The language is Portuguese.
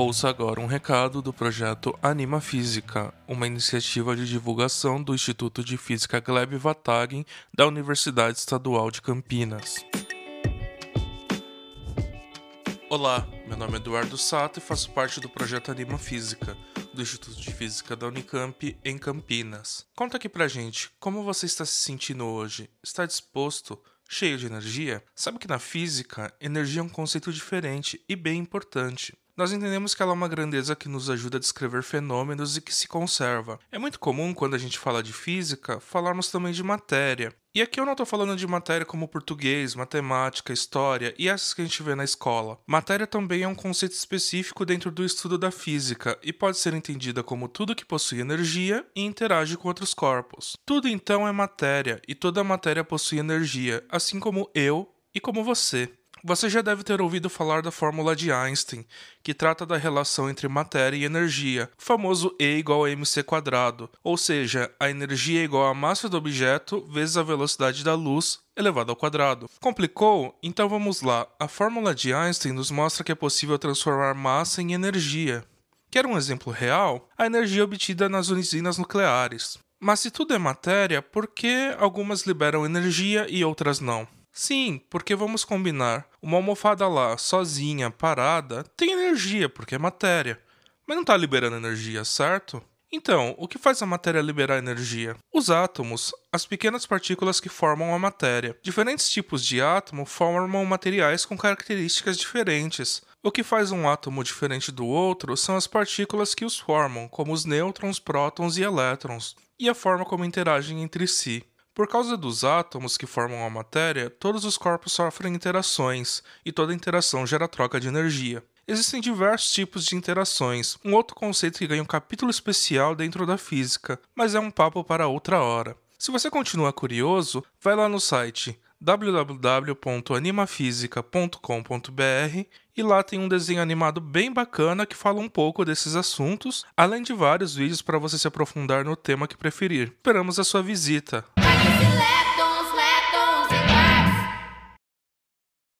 Ouça agora um recado do projeto Anima Física, uma iniciativa de divulgação do Instituto de Física Gleb Vatagen da Universidade Estadual de Campinas. Olá, meu nome é Eduardo Sato e faço parte do projeto Anima Física, do Instituto de Física da Unicamp em Campinas. Conta aqui pra gente, como você está se sentindo hoje? Está disposto? Cheio de energia? Sabe que na física, energia é um conceito diferente e bem importante. Nós entendemos que ela é uma grandeza que nos ajuda a descrever fenômenos e que se conserva. É muito comum, quando a gente fala de física, falarmos também de matéria. E aqui eu não estou falando de matéria como português, matemática, história e essas que a gente vê na escola. Matéria também é um conceito específico dentro do estudo da física e pode ser entendida como tudo que possui energia e interage com outros corpos. Tudo então é matéria e toda matéria possui energia, assim como eu e como você. Você já deve ter ouvido falar da fórmula de Einstein, que trata da relação entre matéria e energia, o famoso E igual a mc quadrado, ou seja, a energia é igual à massa do objeto vezes a velocidade da luz elevado ao quadrado. Complicou? Então vamos lá. A fórmula de Einstein nos mostra que é possível transformar massa em energia. Quer um exemplo real? A energia obtida nas usinas nucleares. Mas se tudo é matéria, por que algumas liberam energia e outras não? Sim, porque vamos combinar. Uma almofada lá, sozinha, parada, tem energia, porque é matéria. Mas não está liberando energia, certo? Então, o que faz a matéria liberar energia? Os átomos, as pequenas partículas que formam a matéria. Diferentes tipos de átomo formam materiais com características diferentes. O que faz um átomo diferente do outro são as partículas que os formam, como os nêutrons, prótons e elétrons, e a forma como interagem entre si. Por causa dos átomos que formam a matéria, todos os corpos sofrem interações, e toda interação gera troca de energia. Existem diversos tipos de interações, um outro conceito que ganha um capítulo especial dentro da física, mas é um papo para outra hora. Se você continua curioso, vai lá no site www.animafisica.com.br e lá tem um desenho animado bem bacana que fala um pouco desses assuntos, além de vários vídeos para você se aprofundar no tema que preferir. Esperamos a sua visita.